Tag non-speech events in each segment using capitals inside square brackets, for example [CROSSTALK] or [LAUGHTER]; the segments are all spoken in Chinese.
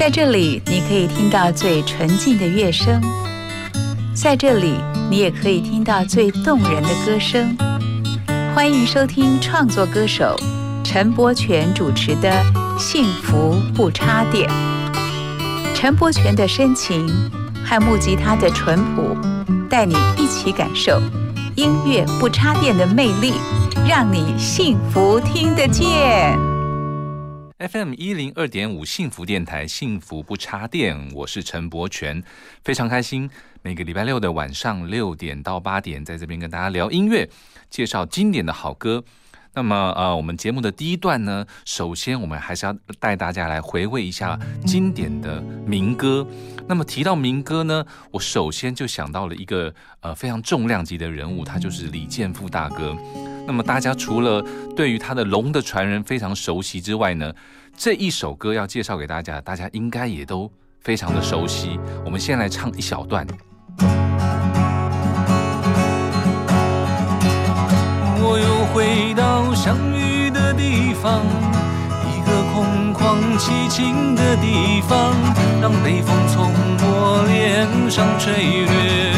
在这里，你可以听到最纯净的乐声；在这里，你也可以听到最动人的歌声。欢迎收听创作歌手陈柏权主持的《幸福不插电》。陈柏权的深情和木吉他的淳朴，带你一起感受音乐不插电的魅力，让你幸福听得见。FM 一零二点五幸福电台，幸福不插电，我是陈柏权，非常开心。每个礼拜六的晚上六点到八点，在这边跟大家聊音乐，介绍经典的好歌。那么，呃，我们节目的第一段呢，首先我们还是要带大家来回味一下经典的民歌。那么提到民歌呢，我首先就想到了一个呃非常重量级的人物，他就是李健富大哥。那么大家除了对于他的《龙的传人》非常熟悉之外呢，这一首歌要介绍给大家，大家应该也都非常的熟悉。我们先来唱一小段。回到相遇的地方，一个空旷寂静的地方，让北风从我脸上吹掠，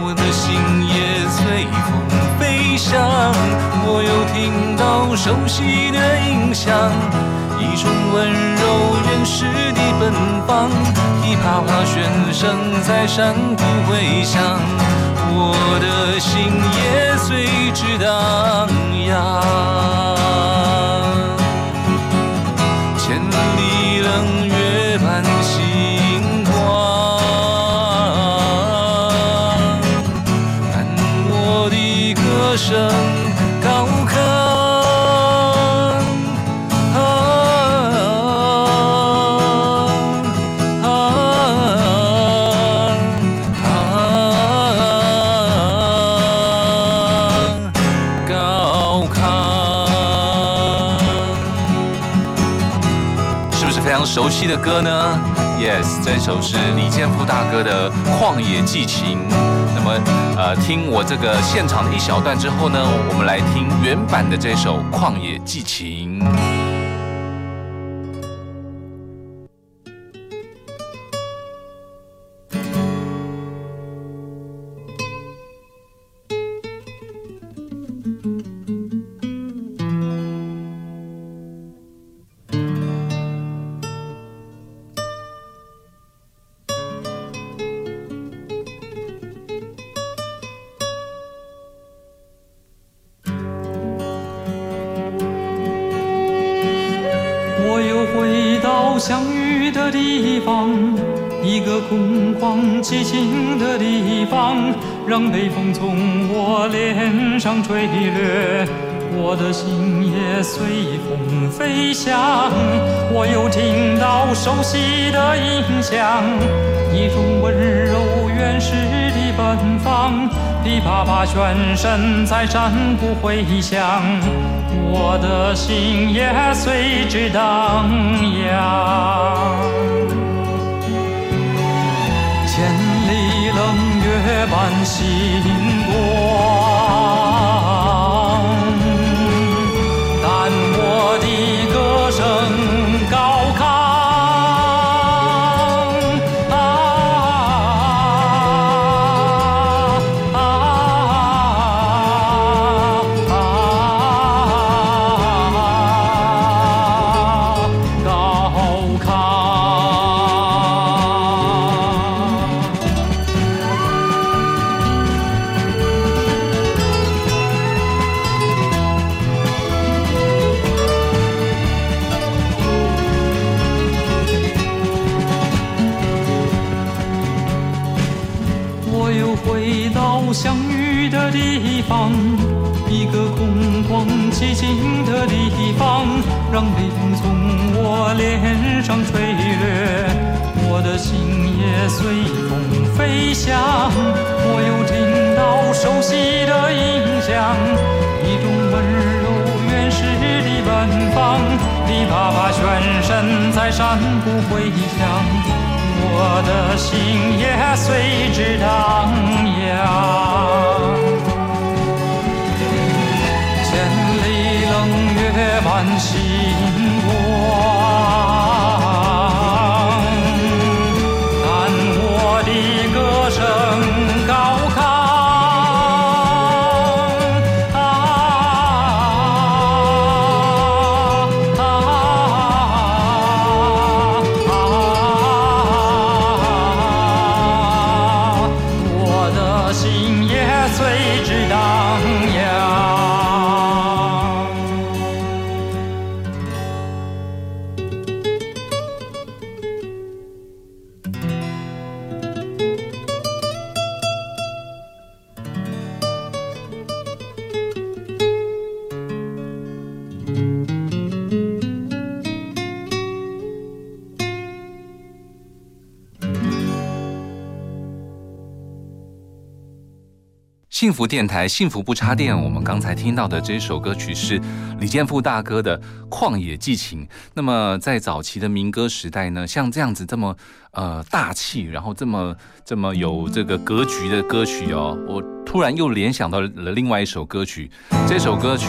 我的心也随风飞翔。我又听到熟悉的音响，一种温柔原始奔放，噼啪啪旋声在山谷回响。我的心也随之荡漾，悉的歌呢？Yes，这首是李健富大哥的《旷野寄情》。那么，呃，听我这个现场的一小段之后呢，我们来听原版的这首《旷野寄情》。噼啪啪旋声在山谷回响，我的心也随之荡漾。千里冷月伴星光，风飞翔。我又听到熟悉的音响，一种温柔原始的奔放，你爸爸全身在山谷回响，我的心也随之荡漾。幸福电台，幸福不插电。我们刚才听到的这首歌曲是李健富大哥的《旷野寄情》。那么在早期的民歌时代呢，像这样子这么呃大气，然后这么这么有这个格局的歌曲哦，我突然又联想到了另外一首歌曲。这首歌曲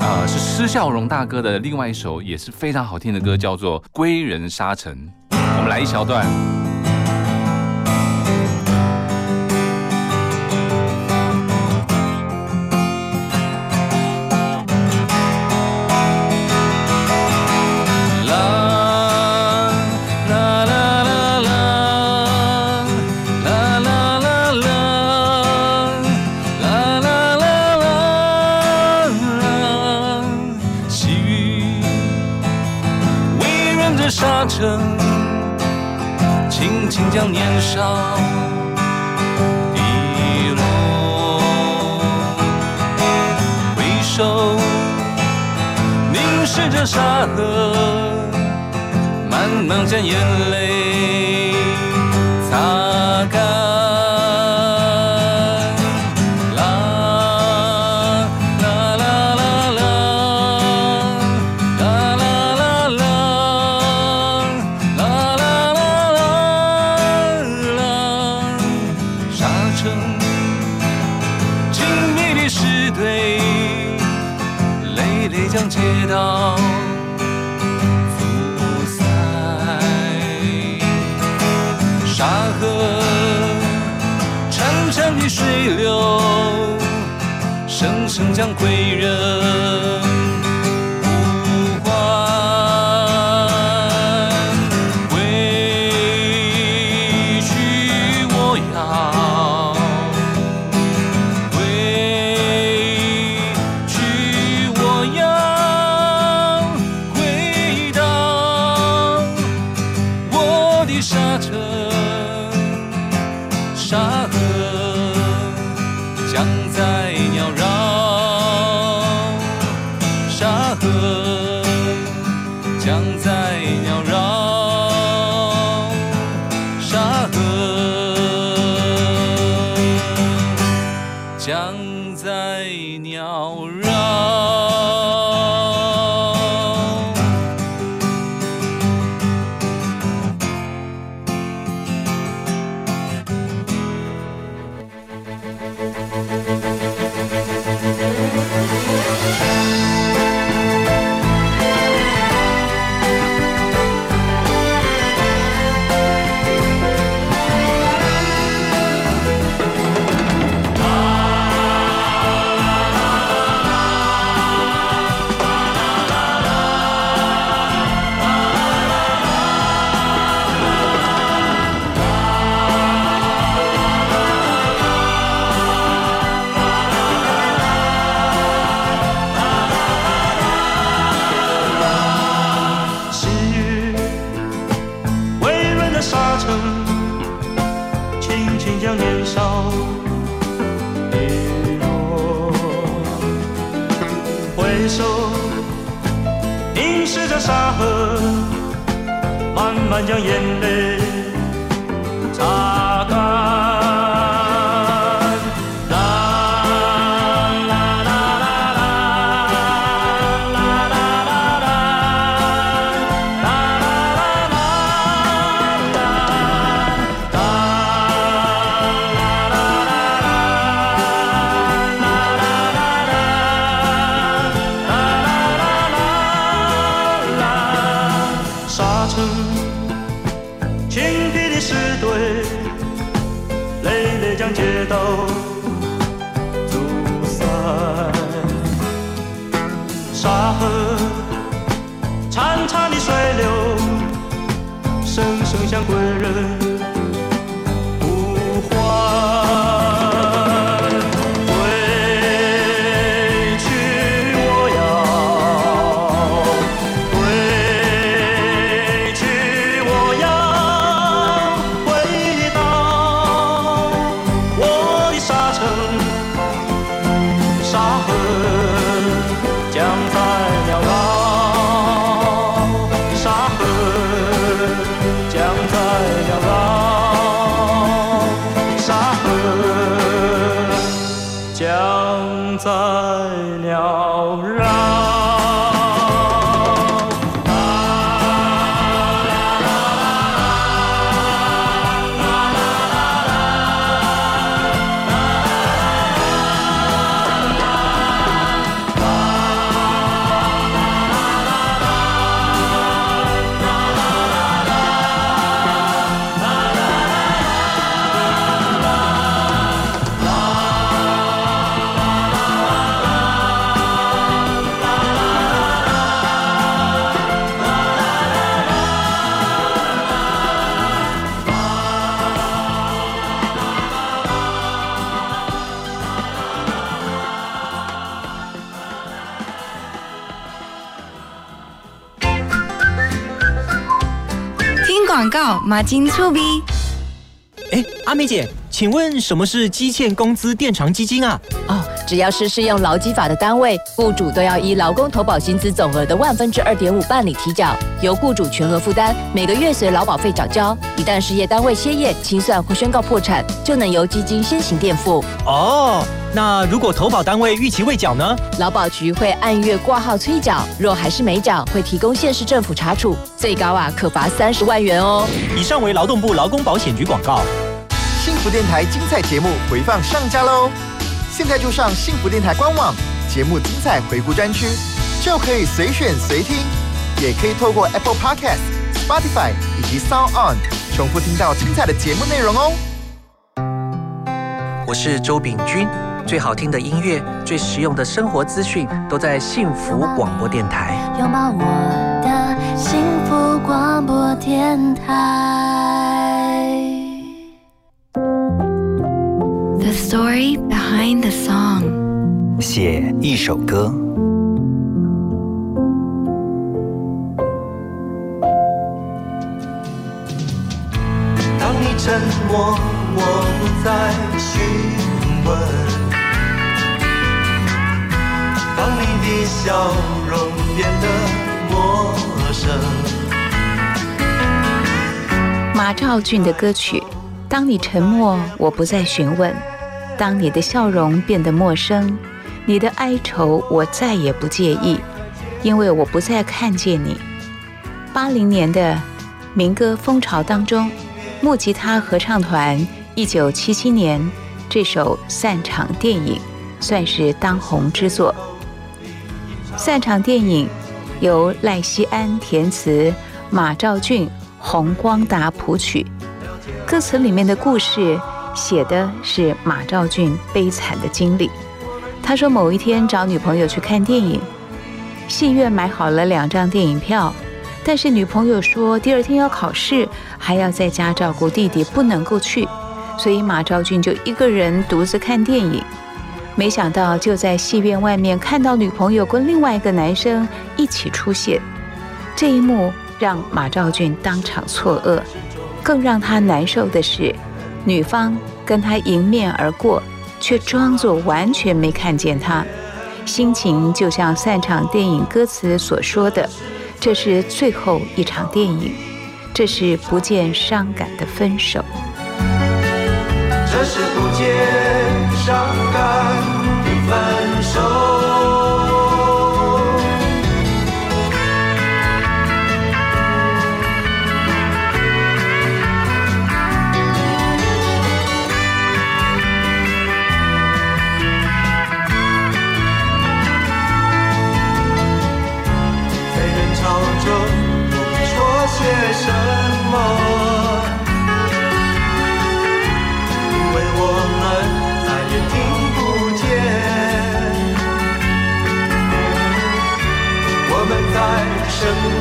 呃是施孝荣大哥的另外一首也是非常好听的歌，叫做《归人沙城》。我们来一小段。沙河，慢慢将眼泪马金粗逼。哎，阿美姐，请问什么是基欠工资垫偿基金啊？哦，只要是适用劳基法的单位，雇主都要依劳工投保薪资总额的万分之二点五办理提缴，由雇主全额负担，每个月随劳保费缴交。一旦事业单位歇业、清算或宣告破产，就能由基金先行垫付。哦，那如果投保单位逾期未缴呢？劳保局会按月挂号催缴，若还是没缴，会提供县市政府查处，最高啊可罚三十万元哦。以上为劳动部劳工保险局广告。幸福电台精彩节目回放上架喽！现在就上幸福电台官网节目精彩回顾专区，就可以随选随听，也可以透过 Apple Podcast、Spotify 以及 Sound On 重复听到精彩的节目内容哦。我是周秉君，最好听的音乐、最实用的生活资讯都在幸福广播电台。拥抱我的幸福广播电台。The story behind the song。写一首歌。当你沉默，我不再询问。当你的笑容变得陌生。马兆骏的歌曲《当你沉默，我不再询问》。当你的笑容变得陌生，你的哀愁我再也不介意，因为我不再看见你。八零年的民歌风潮当中，木吉他合唱团一九七七年这首《散场电影》算是当红之作。《散场电影》由赖希安填词，马兆骏、洪光达谱曲，歌词里面的故事。写的是马兆骏悲惨的经历。他说，某一天找女朋友去看电影，戏院买好了两张电影票，但是女朋友说第二天要考试，还要在家照顾弟弟，不能够去，所以马兆骏就一个人独自看电影。没想到就在戏院外面看到女朋友跟另外一个男生一起出现，这一幕让马兆俊当场错愕。更让他难受的是。女方跟他迎面而过，却装作完全没看见他，心情就像散场电影歌词所说的：“这是最后一场电影，这是不见伤感的分手。”这是不见伤感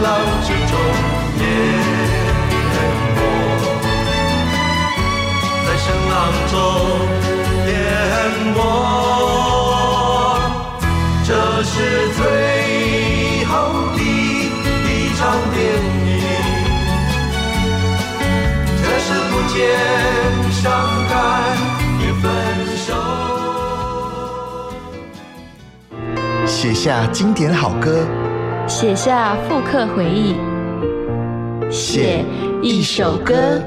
浪之中淹没，在声浪中淹没。这是最后的一场电影。这是不见伤感分手。写下经典好歌，写下复刻回忆，写一首歌。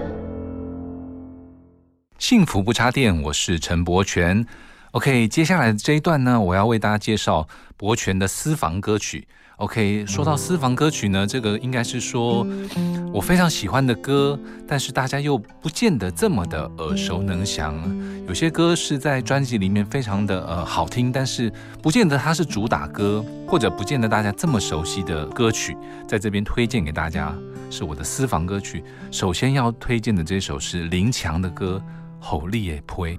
幸福不插电，我是陈柏权。OK，接下来的这一段呢，我要为大家介绍柏权的私房歌曲。OK，说到私房歌曲呢，这个应该是说我非常喜欢的歌，但是大家又不见得这么的耳熟能详。有些歌是在专辑里面非常的呃好听，但是不见得它是主打歌，或者不见得大家这么熟悉的歌曲，在这边推荐给大家是我的私房歌曲。首先要推荐的这首是林强的歌《吼力也呸》。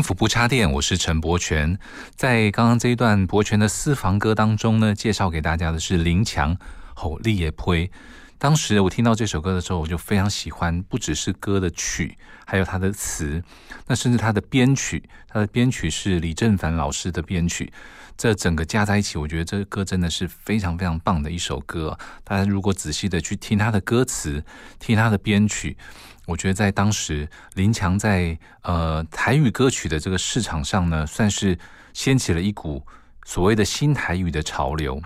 幸福不插电，我是陈柏权。在刚刚这一段柏权的私房歌当中呢，介绍给大家的是林强《吼力也呸》。当时我听到这首歌的时候，我就非常喜欢，不只是歌的曲，还有它的词，那甚至它的编曲，它的编曲是李正凡老师的编曲。这整个加在一起，我觉得这歌真的是非常非常棒的一首歌。大家如果仔细的去听它的歌词，听它的编曲，我觉得在当时林强在呃台语歌曲的这个市场上呢，算是掀起了一股所谓的新台语的潮流。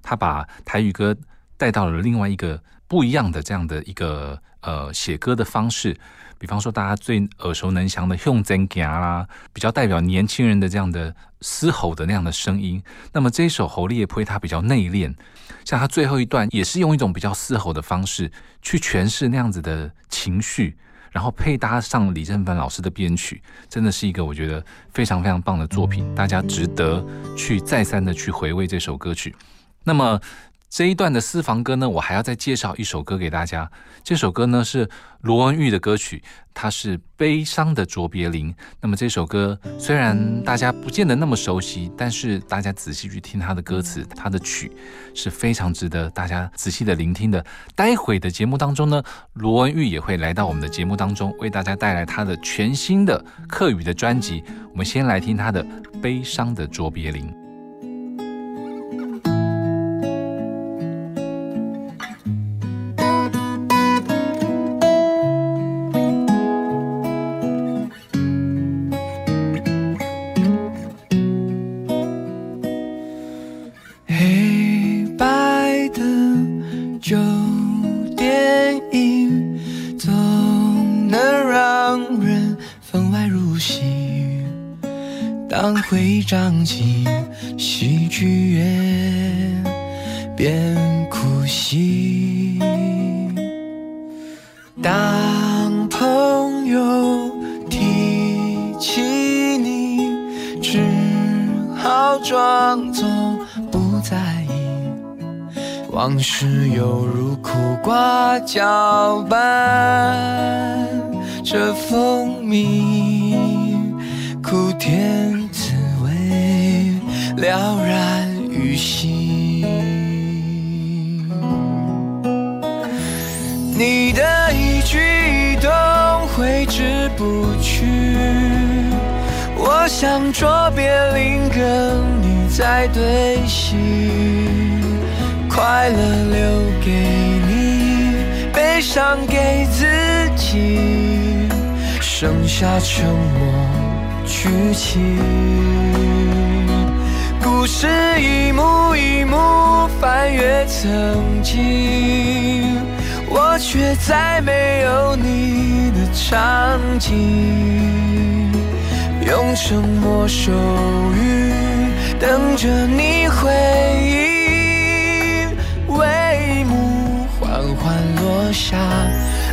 他把台语歌带到了另外一个不一样的这样的一个呃写歌的方式。比方说，大家最耳熟能详的《用真行》啦，比较代表年轻人的这样的嘶吼的那样的声音。那么这一首《侯烈呸》它比较内敛，像它最后一段也是用一种比较嘶吼的方式去诠释那样子的情绪，然后配搭上李正帆老师的编曲，真的是一个我觉得非常非常棒的作品，大家值得去再三的去回味这首歌曲。那么。这一段的私房歌呢，我还要再介绍一首歌给大家。这首歌呢是罗文玉的歌曲，它是《悲伤的卓别林》。那么这首歌虽然大家不见得那么熟悉，但是大家仔细去听它的歌词，它的曲是非常值得大家仔细的聆听的。待会的节目当中呢，罗文玉也会来到我们的节目当中，为大家带来他的全新的客语的专辑。我们先来听他的《悲伤的卓别林》。往事犹如苦瓜搅拌着蜂蜜，苦甜滋味了然于心。你的一举一动挥之不去，我想捉别林跟你在对戏，快乐留给你，悲伤给自己，剩下沉默剧情。故事一幕一幕翻阅曾经。我却再没有你的场景，用沉默守语，等着你回应。落下，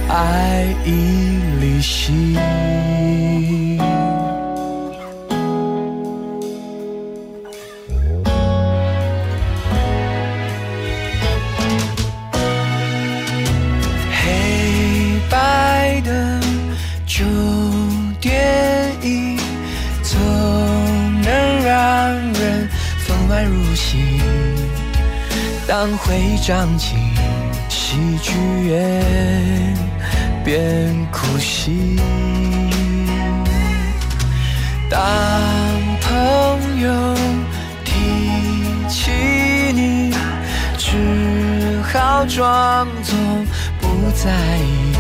爱已离席。黑白的旧电影，总能让人分外入戏。当会长进喜剧院，边哭戏。当朋友提起你，只好装作不在意。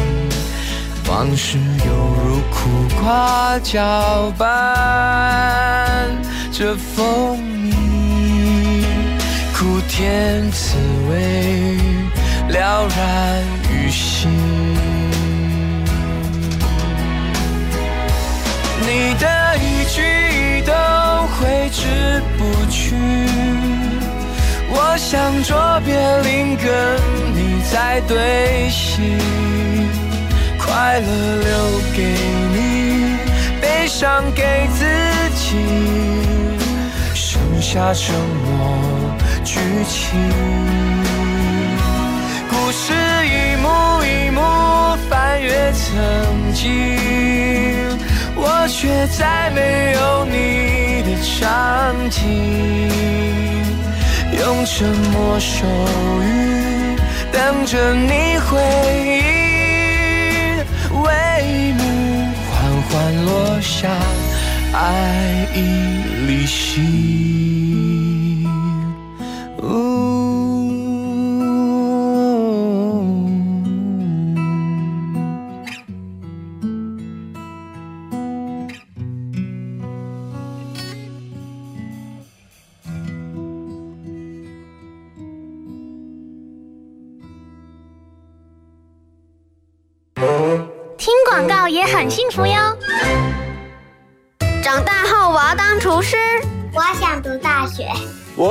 往事犹如苦瓜搅拌着蜂蜜，苦甜滋味了然于心。你的一举一动挥之不去，我想捉别林跟你在对戏，快乐留给你，悲伤给自己，剩下沉默剧情。翻阅曾经。我却在没有你的场景，用沉默守语，等着你回应。帷幕缓缓落下，爱已离席。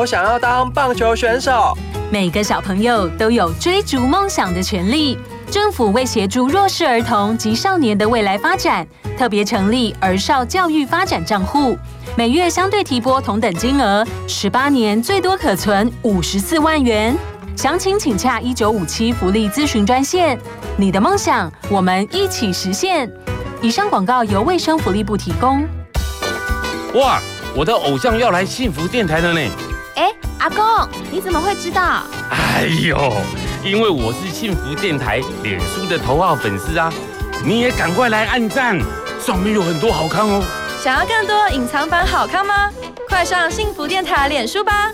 想要当棒球选手。每个小朋友都有追逐梦想的权利。政府为协助弱势儿童及少年的未来发展，特别成立儿少教育发展账户，每月相对提拨同等金额，十八年最多可存五十四万元。详情请洽一九五七福利咨询专线。你的梦想，我们一起实现。以上广告由卫生福利部提供。哇，我的偶像要来幸福电台了呢！哎，阿公，你怎么会知道？哎呦，因为我是幸福电台脸书的头号粉丝啊！你也赶快来按赞，上面有很多好看哦。想要更多隐藏版好看吗？快上幸福电台脸书吧！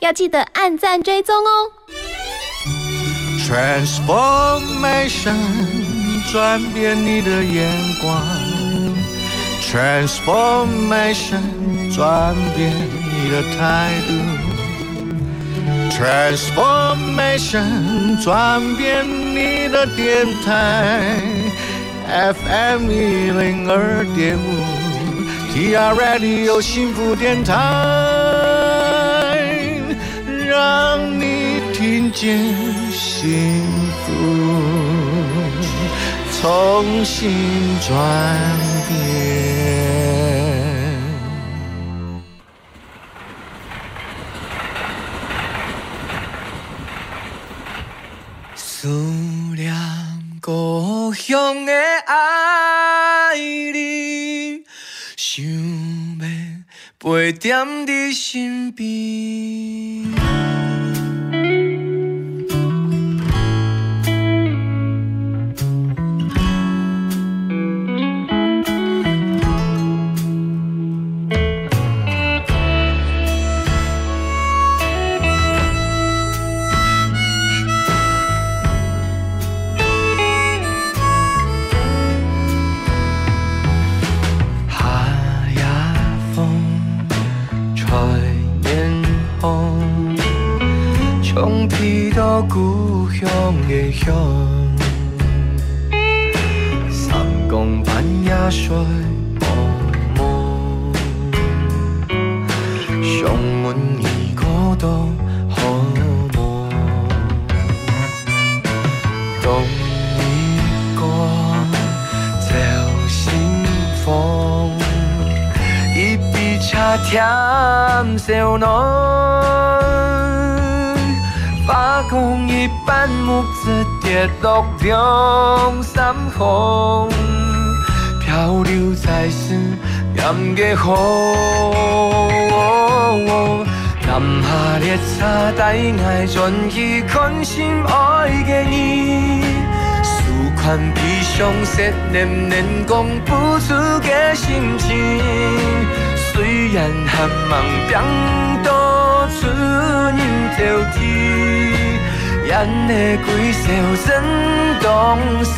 要记得按赞追踪哦。Transformation，转变你的眼光。Transformation，转变的态度。Transformation，转变你的电台。FM 一零二点五，TR Radio 幸福电台，让你听见幸福重新转变。思念故乡的爱人，想要陪在你身边。到故乡的乡。三更半夜睡茫茫，上门已孤独好梦。冬一光，照心风，一笔茶甜小浓。发光一般木子跌落两三空，漂流在思念的河。南下列车带爱转移关心爱的你，思款悲伤说念念讲不出的心情。虽然寒梦变多出人头天，眼的几首真动思。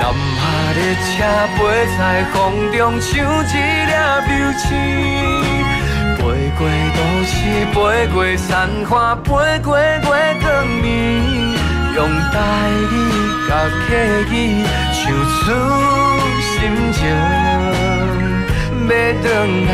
南下列车飞在风中，像一粒流星。飞过都市，飞过山花，飞过月光暝，用台语甲客语唱出心情，要回来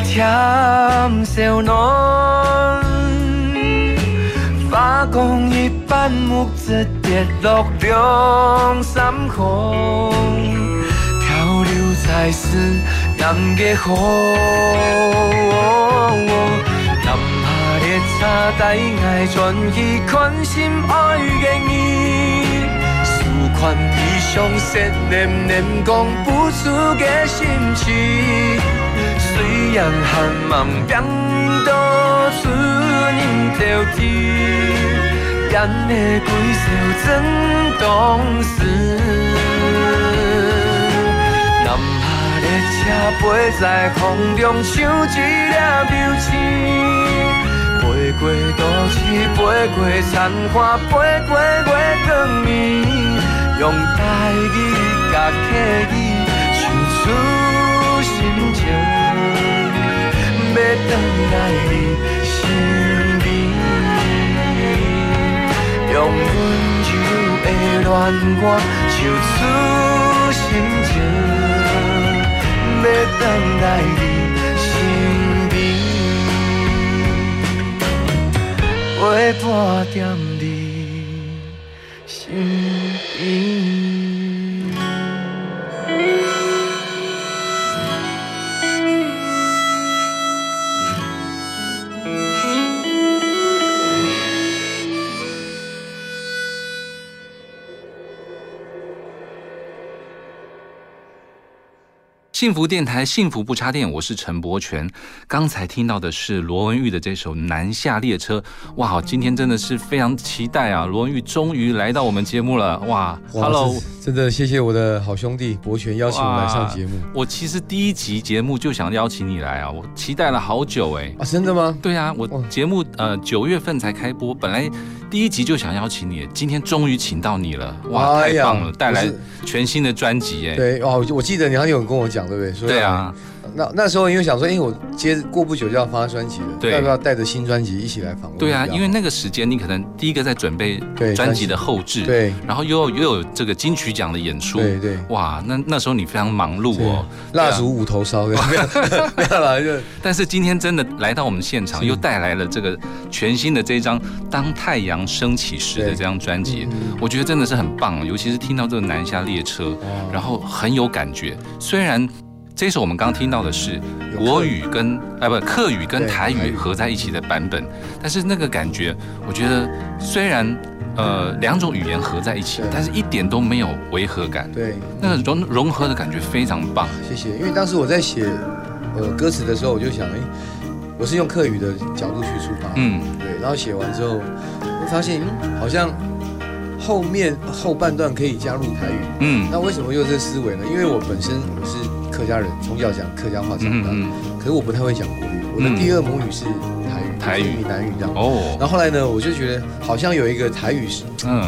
笔茶甜小浓。发光一般木子跌落两三空，漂流在思念的河。南下列车带爱转移关心爱的你，思款悲伤说念念讲不出的心情。虽然寒梦变多出人头天，眼的几首真动思。南下列车飞在风中，像一粒流星。飞过都市，飞过山花，飞过月光暝，用台语甲客语唱出心情，要回来你身边，用温柔的恋歌唱出心情，要回来你身边。陪伴踮幸福电台，幸福不插电，我是陈柏权。刚才听到的是罗文玉的这首《南下列车》，哇，今天真的是非常期待啊！罗文玉终于来到我们节目了，哇，Hello，真的谢谢我的好兄弟柏权邀请我来上节目。我其实第一集节目就想邀请你来啊，我期待了好久哎。啊，真的吗？对啊，我节目呃九月份才开播，本来第一集就想邀请你，今天终于请到你了，哇，太棒了，带来全新的专辑哎。对哦，我记得你好像有跟我讲。对不对？对啊，那那时候因为想说，因为我接过不久就要发专辑了，对，要不要带着新专辑一起来访问？对啊，因为那个时间你可能第一个在准备专辑。的后置，对，然后又又有这个金曲奖的演出，对对，哇，那那时候你非常忙碌哦，蜡烛五头烧，没有 [LAUGHS] 没有了，就 [LAUGHS] 但是今天真的来到我们现场，又带来了这个全新的这张《当太阳升起时》的这张专辑，我觉得真的是很棒，尤其是听到这个南下列车，然后很有感觉，虽然。这首我们刚刚听到的是国语跟啊不客语跟台语合在一起的版本，但是那个感觉，我觉得虽然呃两种语言合在一起，但是一点都没有违和感。对，那个融融合的感觉非常棒。谢谢。因为当时我在写呃歌词的时候，我就想，哎，我是用客语的角度去出发，嗯，对。然后写完之后，我发现好像后面后半段可以加入台语，嗯，那为什么用这思维呢？因为我本身我是。客家人从小讲客家话长大，可是我不太会讲国语。我的第二母语是台语，台语、闽南语这样。哦。然后后来呢，我就觉得好像有一个台语是，嗯，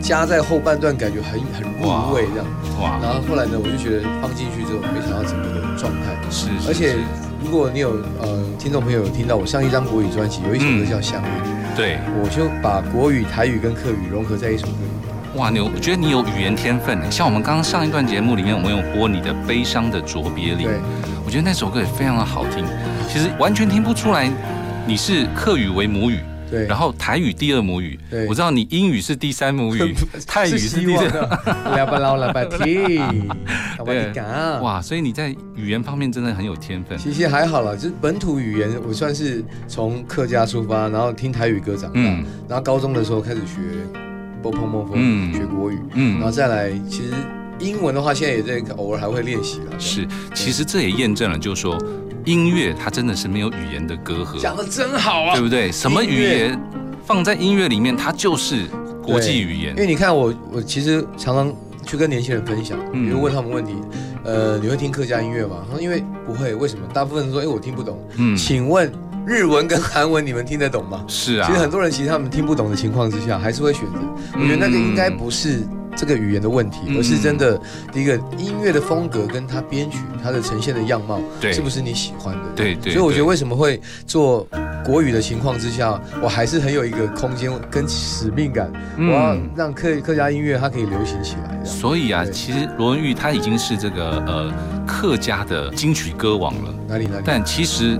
加在后半段，感觉很很入味这样。哇。然后后来呢，我就觉得放进去之后，没想到整个的状态是。而且如果你有呃听众朋友有听到我上一张国语专辑，有一首歌叫《相遇》，对，我就把国语、台语跟客语融合在一首歌。哇，你我觉得你有语言天分像我们刚刚上一段节目里面，我们有播你的《悲伤的卓别林》，我觉得那首歌也非常的好听。其实完全听不出来你是客语为母语，对，然后台语第二母语，对，我知道你英语是第三母语，[LAUGHS] 泰语是第四。拉巴拉拉巴提，哇，所以你在语言方面真的很有天分。其实还好了，就是本土语言，我算是从客家出发，然后听台语歌长大，然后高中的时候开始学。波碰碰碰，学国语，嗯，然后再来，其实英文的话，现在也在偶尔还会练习了。是，其实这也验证了，就是说音乐它真的是没有语言的隔阂。讲的真好啊，对不对？什么语言放在音乐里面，它就是国际语言。因为你看，我我其实常常去跟年轻人分享，比如问他们问题，呃，你会听客家音乐吗？他说因为不会，为什么？大部分人说，哎，我听不懂。嗯，请问。日文跟韩文你们听得懂吗？是啊，其实很多人其实他们听不懂的情况之下，还是会选择。我觉得那个应该不是这个语言的问题，而是真的第一个音乐的风格跟它编曲、它的呈现的样貌，是不是你喜欢的？对对。所以我觉得为什么会做国语的情况之下，我还是很有一个空间跟使命感，我要让客客家音乐它可以流行起来。所以啊，其实罗文玉他已经是这个呃客家的金曲歌王了。哪里哪里？但其实。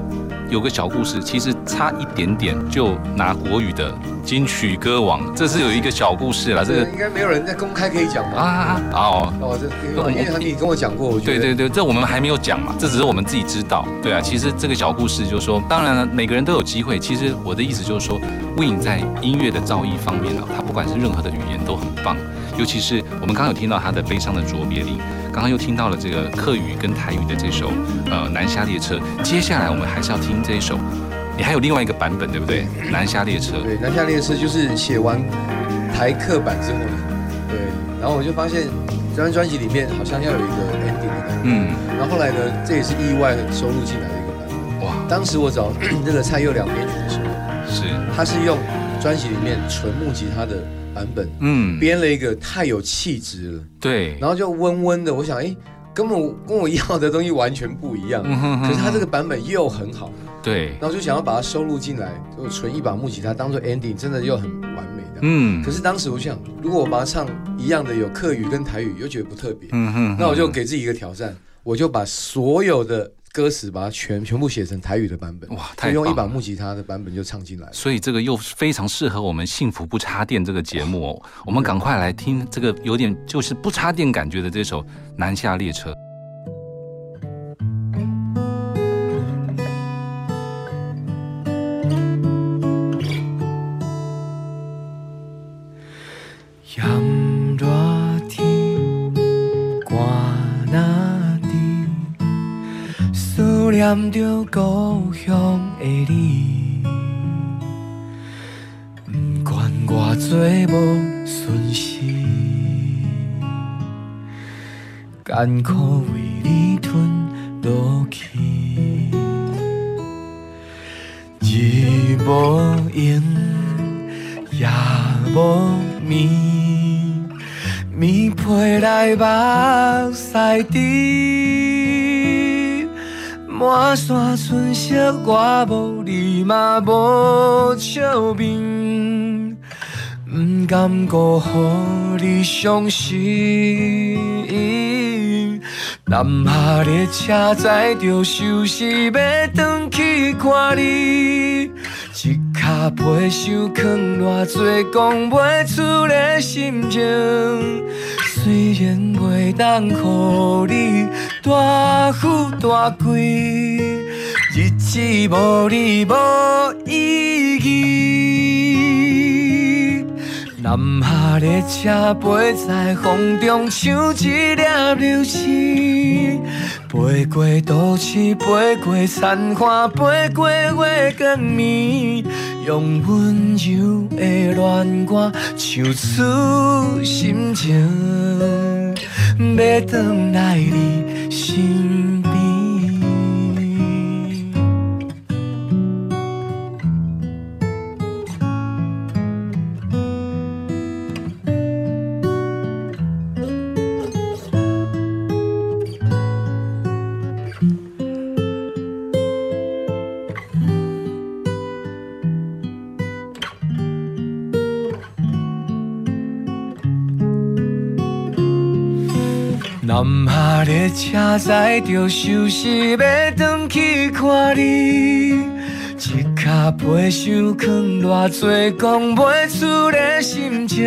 有个小故事，其实差一点点就拿国语的金曲歌王，这是有一个小故事了。这个应该没有人在公开可以讲吧？啊哦哦，这因为你跟我讲过，我觉得对对对，这我们还没有讲嘛，这只是我们自己知道。对啊，其实这个小故事就是说，当然了，每个人都有机会。其实我的意思就是说，Win 在音乐的造诣方面呢，他不管是任何的语言都很棒。尤其是我们刚刚有听到他的悲伤的卓别林，刚刚又听到了这个客语跟台语的这首呃南下列车。接下来我们还是要听这一首，你还有另外一个版本对不对？南下列车。对，南下列车就是写完台客版之后呢，对，然后我就发现这张专辑里面好像要有一个 ending 的感觉。嗯。然后后来呢，这也是意外收录进来的一个版本。哇！当时我找 [CLEARS THROAT] 那个蔡佑良编曲的时候，是，他是用专辑里面纯木吉他的。版本，嗯，编了一个太有气质了，对，然后就温温的，我想，哎，跟我跟我要的东西完全不一样，可是他这个版本又很好，对，然后就想要把它收录进来，就纯一把木吉他当做 ending，真的又很完美的，嗯，可是当时我想，如果我把它唱一样的有客语跟台语，又觉得不特别，嗯哼，那我就给自己一个挑战，我就把所有的。歌词把它全全部写成台语的版本，哇！太用一把木吉他的版本就唱进来，所以这个又非常适合我们幸福不插电这个节目哦。我们赶快来听这个有点就是不插电感觉的这首《南下列车》。念着故乡的你，不管我做无顺时，艰苦为你吞落去，日无影，夜无眠，棉被内目屎滴。满山春色，我无你嘛无笑面，不甘辜负你伤心。南下列车载着休息，要转去看你。一脚皮箱藏偌多讲不出的心情，虽然袂当予你大富大贵，日子无你无意义。南下列车飞在风中，像一粒流星，飞过都市，飞过残花，飞过月光暝，用温柔的恋歌唱出心情，要回来你心列车载着休息，要转去看你。一脚皮箱藏偌多讲袂出的心情，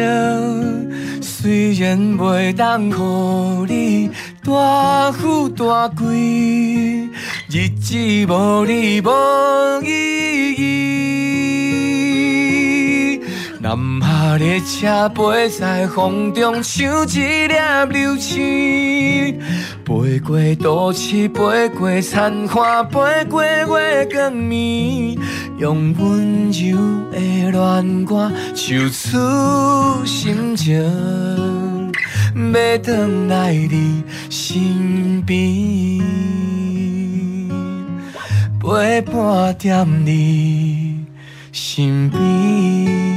虽然袂当予你大富大贵，日子无你无意义。南下列车飞在风中，像一粒流星，飞过都市，飞过残花，飞过月光暝，用温柔的恋歌唱出心情，要回来你身边，陪伴在你身边。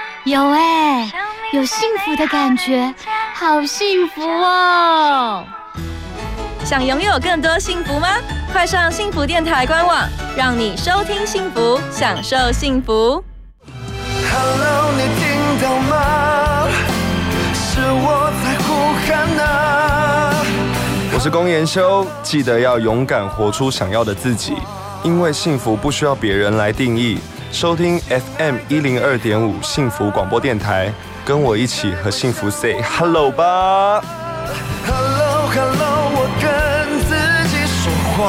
有哎，有幸福的感觉，好幸福哦！想拥有更多幸福吗？快上幸福电台官网，让你收听幸福，享受幸福。Hello，你听到吗？是我在呼喊啊！我是龚延修，记得要勇敢活出想要的自己，因为幸福不需要别人来定义。收听 FM 一零二点五幸福广播电台，跟我一起和幸福 say hello 吧。Hello，Hello，我跟自己说话，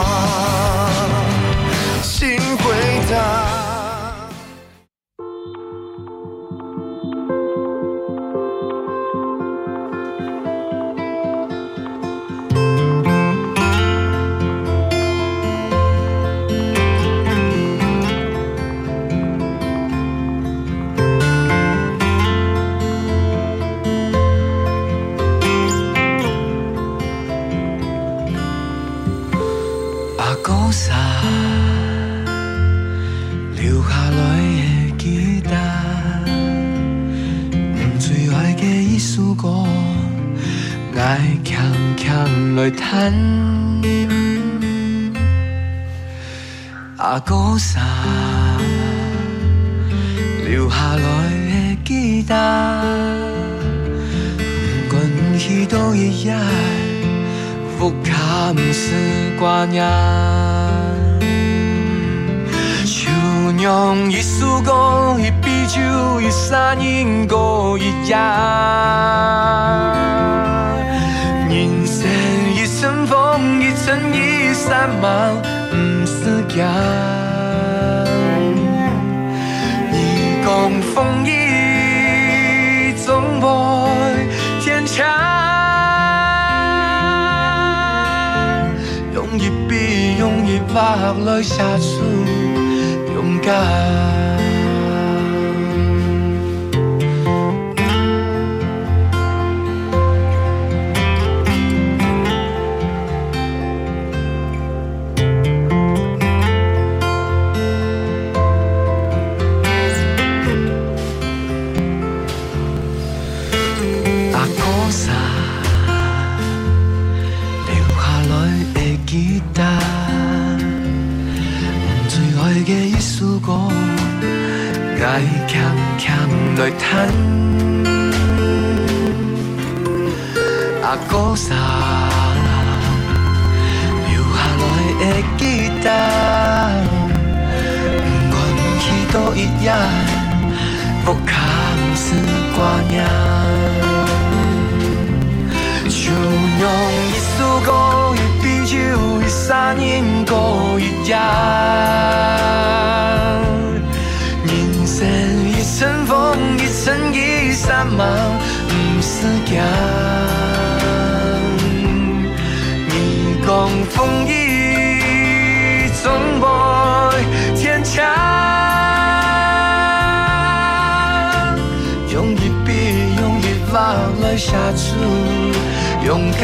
爱强强来弹。阿哥啥留下来的记答，不管去倒一夜，复卡毋是挂念。就让一束光，一杯酒，一三年过一夜。风，一阵雨，散漫不是行。你讲风雨总会天长，用一笔，用一画来写出勇敢。强来弹。阿哥啥留下来的吉他，不管去倒一夜，不卡毋是挂念。就用一束歌，一杯酒，一三年阵雨，散漫不是行。你讲风雨总会天长。用一笔，用一画来写出勇敢。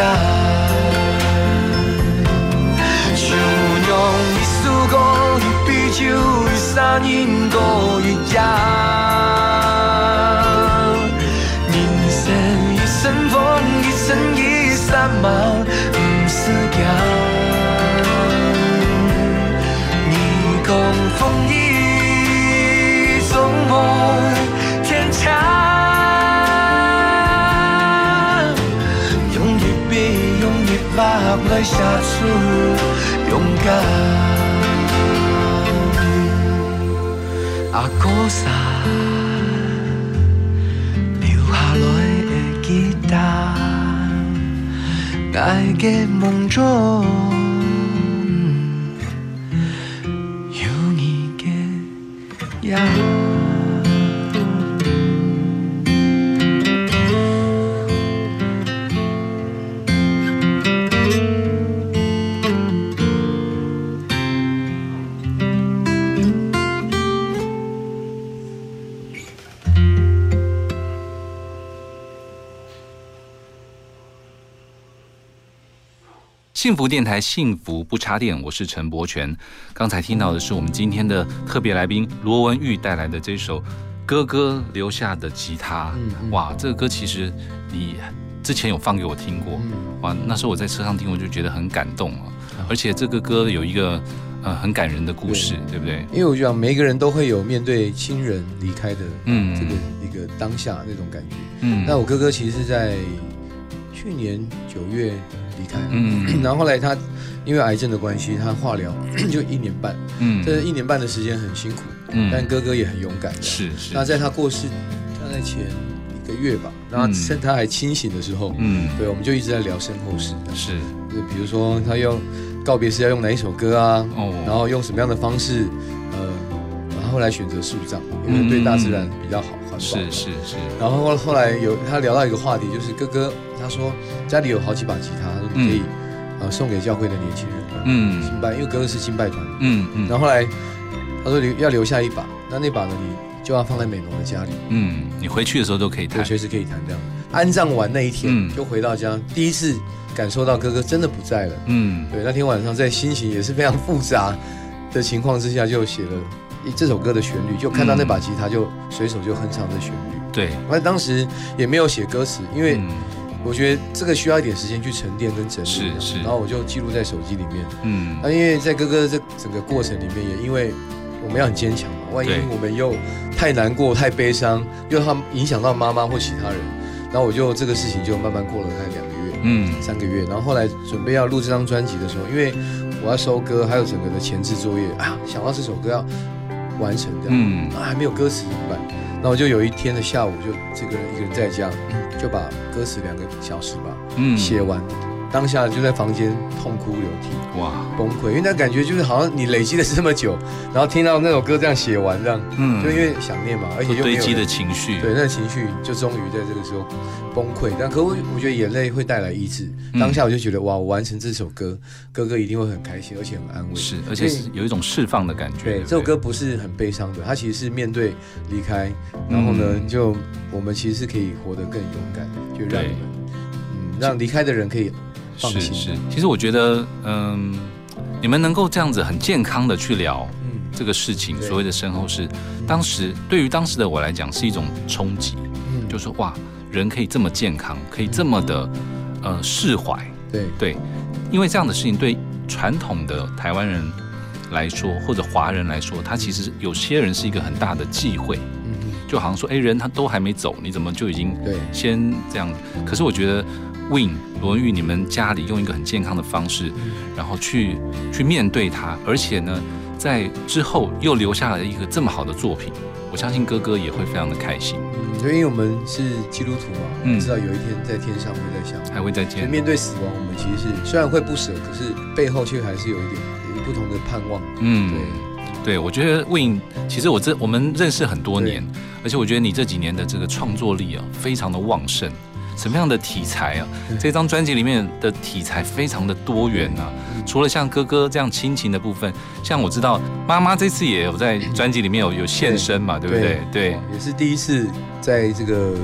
就用一束歌，一杯酒，一三年多一夜。风，一阵雨，散漫不是行。你讲风雨总会天长。用一笔，用一画来写出勇敢。阿哥啥爱的梦中有你的样。幸福电台，幸福不插电，我是陈柏权。刚才听到的是我们今天的特别来宾罗文玉带来的这首《哥哥留下的吉他》。哇，这个歌其实你之前有放给我听过，哇，那时候我在车上听，我就觉得很感动啊。而且这个歌有一个呃很感人的故事，对不对？因为我觉得每一个人都会有面对亲人离开的嗯这个一个当下那种感觉。嗯，那我哥哥其实是在去年九月。离开，嗯，[LAUGHS] 然后后来他因为癌症的关系，他化疗 [CLEARS THROAT] 就一年半，嗯，这一年半的时间很辛苦，嗯，但哥哥也很勇敢，是是。那在他过世大概前一个月吧，然后趁他还清醒的时候，嗯，对，我们就一直在聊身后事，是，就比如说他用告别式要用哪一首歌啊，哦，然后用什么样的方式，后后来选择树葬，因为对大自然比较好，环保，是是是。然后后后来有他聊到一个话题，就是哥哥他说家里有好几把吉他。可以，呃，送给教会的年轻人，嗯，敬拜，因为哥哥是敬拜团，嗯嗯，然后后来他说留要留下一把，那那把呢，你就要放在美浓的家里，嗯，你回去的时候都可以弹，随时可以弹这样。安葬完那一天就回到家，第一次感受到哥哥真的不在了，嗯，对，那天晚上在心情也是非常复杂的情况之下，就写了这首歌的旋律，就看到那把吉他就随手就哼唱这旋律，对，那当时也没有写歌词，因为。我觉得这个需要一点时间去沉淀跟整理，是是，然后我就记录在手机里面，嗯，那因为在哥哥这整个过程里面，也因为我们要很坚强嘛，万一我们又太难过、太悲伤，又他影响到妈妈或其他人，然后我就这个事情就慢慢过了大概两个月，嗯，三个月，然后后来准备要录这张专辑的时候，因为我要收歌，还有整个的前置作业啊，想到这首歌要完成的，嗯，啊还没有歌词怎么办？那我就有一天的下午，就这个人一个人在家，就把歌词两个小时吧，嗯，写完。当下就在房间痛哭流涕，哇，崩溃，因为那感觉就是好像你累积了这么久，然后听到那首歌这样写完这样，嗯，就因为想念嘛，而且又堆积的情绪，对，那情绪就终于在这个时候崩溃。但可我我觉得眼泪会带来医治。当下我就觉得哇，我完成这首歌，哥哥一定会很开心，而且很安慰，是，而且是有一种释放的感觉。对，这首歌不是很悲伤的，它其实是面对离开，然后呢，就我们其实是可以活得更勇敢，就让你们，嗯，让离开的人可以。是是，其实我觉得，嗯，你们能够这样子很健康的去聊这个事情，所谓的身后事，当时对于当时的我来讲是一种冲击，嗯。就说哇，人可以这么健康，可以这么的呃释怀，对。对，因为这样的事情对传统的台湾人来说，或者华人来说，他其实有些人是一个很大的忌讳，就好像说，哎，人他都还没走，你怎么就已经对。先这样？可是我觉得。Win 罗文玉，你们家里用一个很健康的方式，然后去去面对它，而且呢，在之后又留下了一个这么好的作品，我相信哥哥也会非常的开心。嗯，就因为我们是基督徒嘛，嗯，知道有一天在天上会再相，还会再见。面对死亡，我们其实是虽然会不舍，可是背后却还是有一点不同的盼望。嗯，对，对我觉得 Win，其实我这我们认识很多年，而且我觉得你这几年的这个创作力啊，非常的旺盛。什么样的题材啊？这张专辑里面的题材非常的多元啊！除了像哥哥这样亲情的部分，像我知道妈妈这次也有在专辑里面有有现身嘛，对不对？对，也是第一次在这个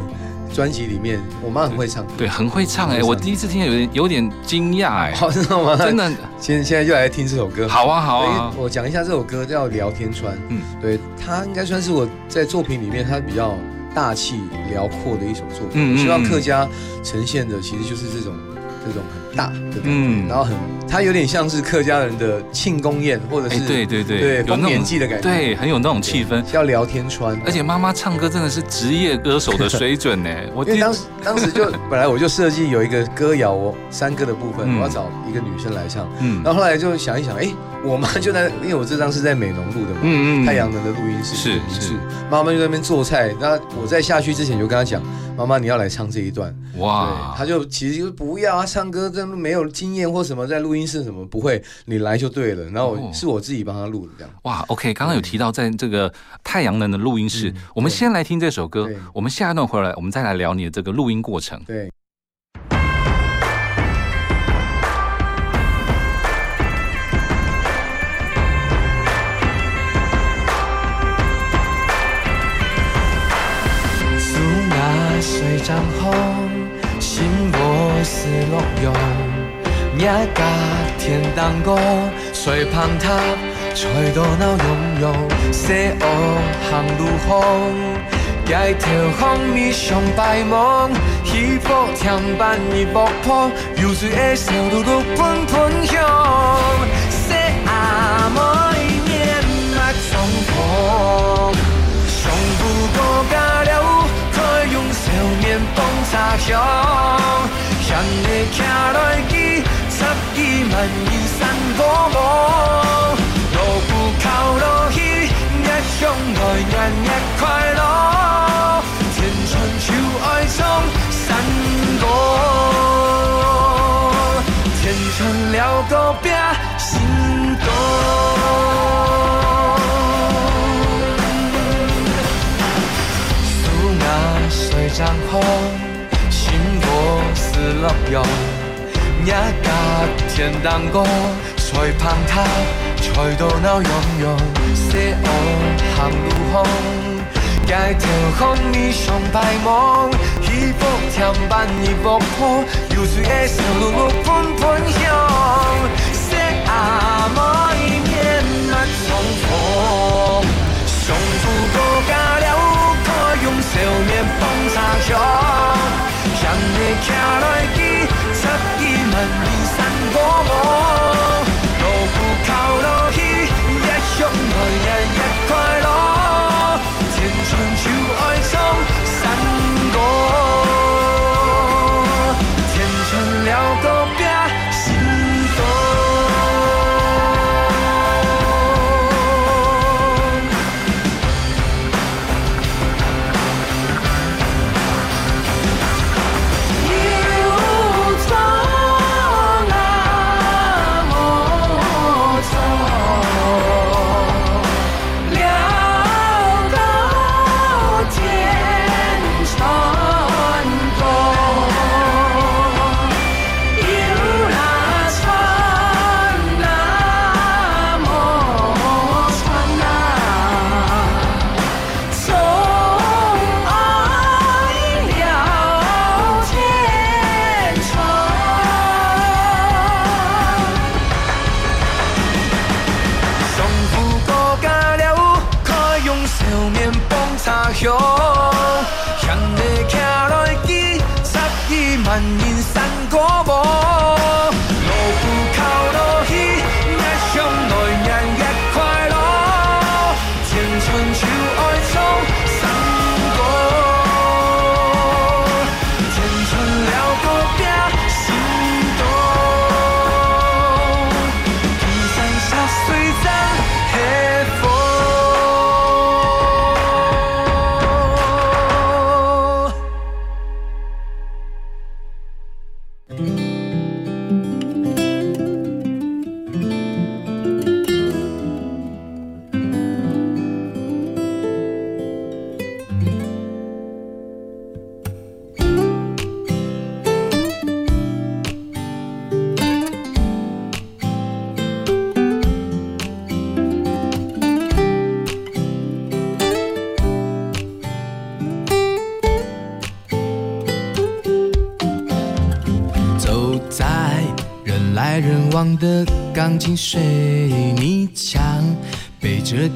专辑里面，我妈很会唱，对，很会唱哎！我第一次听有点有点惊讶哎，真的吗？真的，现现在就来听这首歌，好啊好啊！我讲一下这首歌叫《聊天川》，嗯，对，它应该算是我在作品里面它比较。大气辽阔的一首作品，希望客家呈现的其实就是这种这种很大的感觉，然后很它有点像是客家人的庆功宴，或者是对对对，有年纪的感觉，对，很有那种气氛，要聊天穿。而且妈妈唱歌真的是职业歌手的水准呢。[LAUGHS] 我因为当时当时就 [LAUGHS] 本来我就设计有一个歌谣哦，山歌的部分，我要找一个女生来唱，嗯，然后后来就想一想，哎。我妈就在，因为我这张是在美浓录的嘛，嗯嗯，太阳能的录音室是是，妈妈就在那边做菜，那我在下去之前就跟她讲，妈妈你要来唱这一段，哇，她就其实就不要啊，唱歌真没有经验或什么，在录音室什么不会，你来就对了，然后是我自己帮他录的这样。哇，OK，刚刚有提到在这个太阳能的录音室，我们先来听这首歌，我们下一段回来，我们再来聊你的这个录音过程。对。张风，心无是落用，夜甲天当歌，水滂沱，吹到闹涌涌，西湖行路风，街头风味上白梦，起伏添伴伊薄坡，流水的小路路喷喷香，西阿妹面那重逢，上古高架了。用笑面放茶香，向你骑来去，十几万人山过望，路不靠落去，日上来日日快乐，天春秋爱唱山歌，天春了个别心歌。江风，心无是落阳，夜甲天当歌，吹滂沱，吹到闹涌涌，西湖行路风，街头风味上白梦，起伏添伴伊薄坡，流水的小路路喷喷香，西阿妹面那重逢，上富高架了。用笑面捧茶香，Chào đôi khi. 满面三国梦。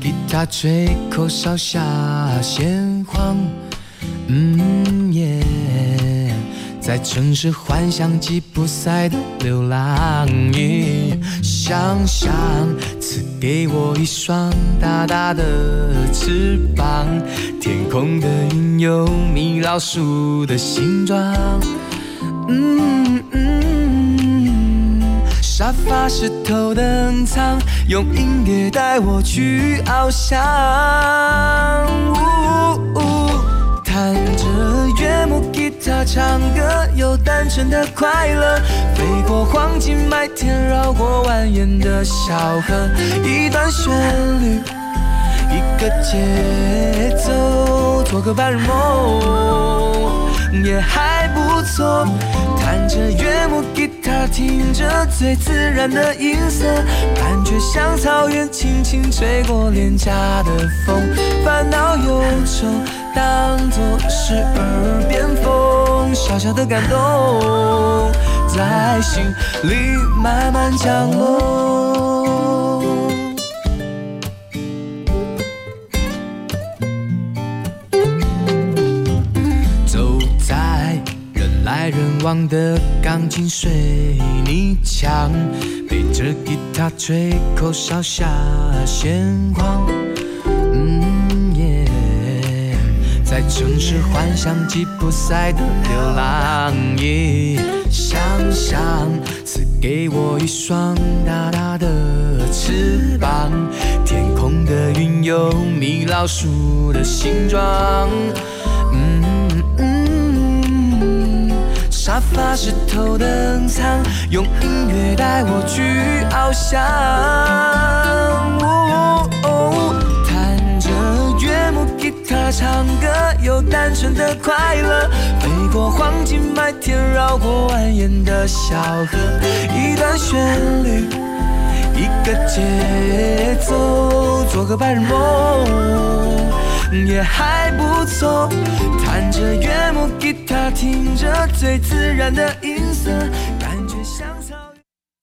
吉他吹口哨下闲晃，嗯耶，在城市幻想吉普赛的流浪耶，想象赐给我一双大大的翅膀，天空的云有米老鼠的形状。嗯，沙发是头等舱，用音乐带我去翱翔。呜呜弹着乐木吉他，唱歌有单纯的快乐，飞过黄金麦田，绕过蜿蜒的小河，一段旋律，一个节奏，做个白日梦。也还不错。弹着乐木吉他，听着最自然的音色，感觉像草原轻轻吹过脸颊的风，烦恼忧愁当作是耳边风，小小的感动在心里慢慢降落。来人往的钢筋水泥墙，背着吉他吹口哨下闲晃，嗯耶，在城市幻想吉普赛的流浪耶，想象赐给我一双大大的翅膀，天空的云有米老鼠的形状。沙发是头等舱，用音乐带我去翱翔。哦哦弹着乐木吉他，唱歌有单纯的快乐，飞过黄金麦田，绕过蜿蜒的小河，一段旋律，一个节奏，做个白日梦。也还不错。弹着原木吉他，听着最自然的音色，